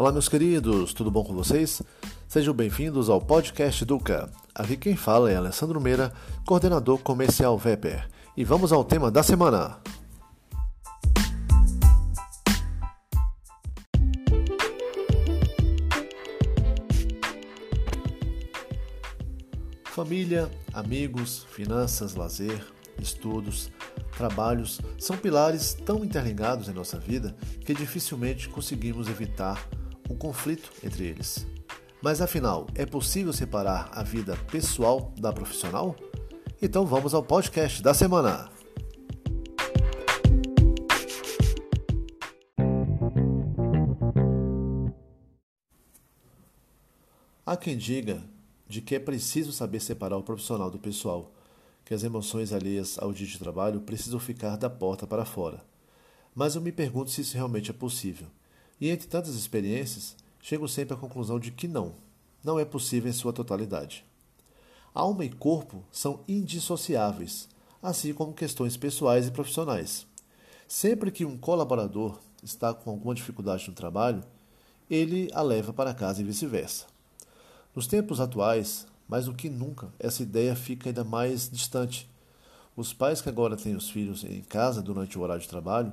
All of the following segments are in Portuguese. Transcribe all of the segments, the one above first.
Olá, meus queridos, tudo bom com vocês? Sejam bem-vindos ao podcast Duca. Aqui quem fala é Alessandro Meira, coordenador comercial Veper. E vamos ao tema da semana. Família, amigos, finanças, lazer, estudos, trabalhos são pilares tão interligados em nossa vida que dificilmente conseguimos evitar o conflito entre eles. Mas afinal, é possível separar a vida pessoal da profissional? Então vamos ao podcast da semana. Há quem diga de que é preciso saber separar o profissional do pessoal, que as emoções alheias ao dia de trabalho precisam ficar da porta para fora. Mas eu me pergunto se isso realmente é possível. E entre tantas experiências, chego sempre à conclusão de que não, não é possível em sua totalidade. Alma e corpo são indissociáveis, assim como questões pessoais e profissionais. Sempre que um colaborador está com alguma dificuldade no trabalho, ele a leva para casa e vice-versa. Nos tempos atuais, mais do que nunca, essa ideia fica ainda mais distante. Os pais que agora têm os filhos em casa durante o horário de trabalho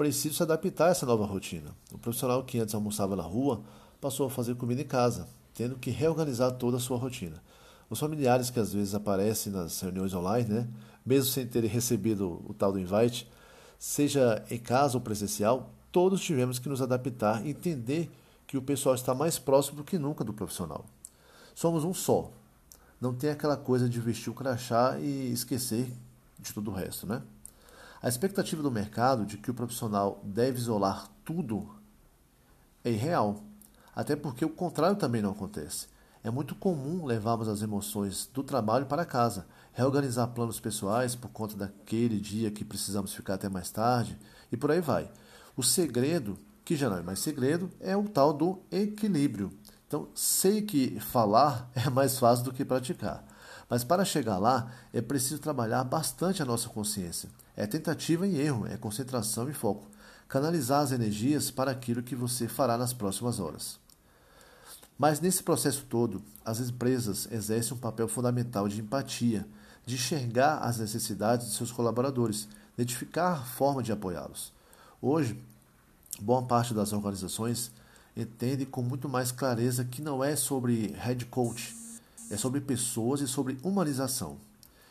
preciso se adaptar a essa nova rotina. O profissional que antes almoçava na rua passou a fazer comida em casa, tendo que reorganizar toda a sua rotina. Os familiares que às vezes aparecem nas reuniões online, né, mesmo sem terem recebido o tal do invite, seja em casa ou presencial, todos tivemos que nos adaptar e entender que o pessoal está mais próximo do que nunca do profissional. Somos um só. Não tem aquela coisa de vestir o crachá e esquecer de todo o resto, né? A expectativa do mercado de que o profissional deve isolar tudo é irreal, até porque o contrário também não acontece. É muito comum levarmos as emoções do trabalho para casa, reorganizar planos pessoais por conta daquele dia que precisamos ficar até mais tarde e por aí vai. O segredo, que já não é mais segredo, é o tal do equilíbrio. Então, sei que falar é mais fácil do que praticar. Mas para chegar lá, é preciso trabalhar bastante a nossa consciência. É tentativa e erro, é concentração e foco. Canalizar as energias para aquilo que você fará nas próximas horas. Mas nesse processo todo, as empresas exercem um papel fundamental de empatia, de enxergar as necessidades de seus colaboradores, identificar a forma de apoiá-los. Hoje, boa parte das organizações entende com muito mais clareza que não é sobre head coach, é sobre pessoas e sobre humanização.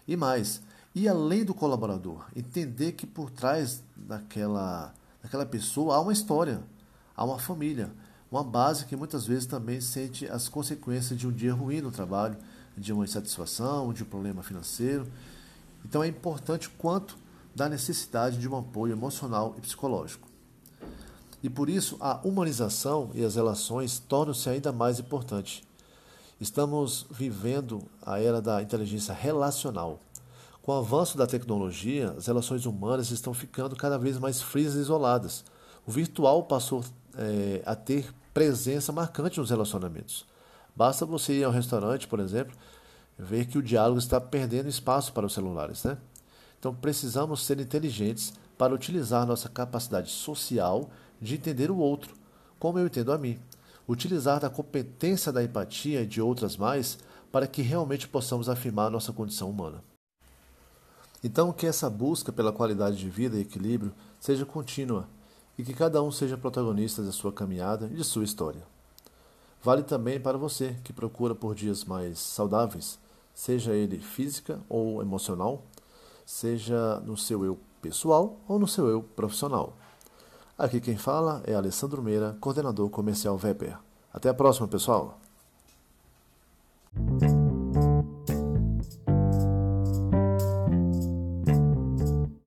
E mais, ir além do colaborador, entender que por trás daquela, daquela pessoa há uma história, há uma família, uma base que muitas vezes também sente as consequências de um dia ruim no trabalho, de uma insatisfação, de um problema financeiro. Então é importante quanto da necessidade de um apoio emocional e psicológico. E por isso a humanização e as relações tornam-se ainda mais importantes. Estamos vivendo a era da inteligência relacional. Com o avanço da tecnologia, as relações humanas estão ficando cada vez mais frias e isoladas. O virtual passou é, a ter presença marcante nos relacionamentos. Basta você ir ao restaurante, por exemplo, ver que o diálogo está perdendo espaço para os celulares. Né? Então precisamos ser inteligentes para utilizar nossa capacidade social de entender o outro, como eu entendo a mim utilizar da competência da empatia e de outras mais para que realmente possamos afirmar nossa condição humana. Então, que essa busca pela qualidade de vida e equilíbrio seja contínua e que cada um seja protagonista da sua caminhada e de sua história. Vale também para você que procura por dias mais saudáveis, seja ele física ou emocional, seja no seu eu pessoal ou no seu eu profissional. Aqui quem fala é Alessandro Meira, coordenador comercial Weber. Até a próxima, pessoal!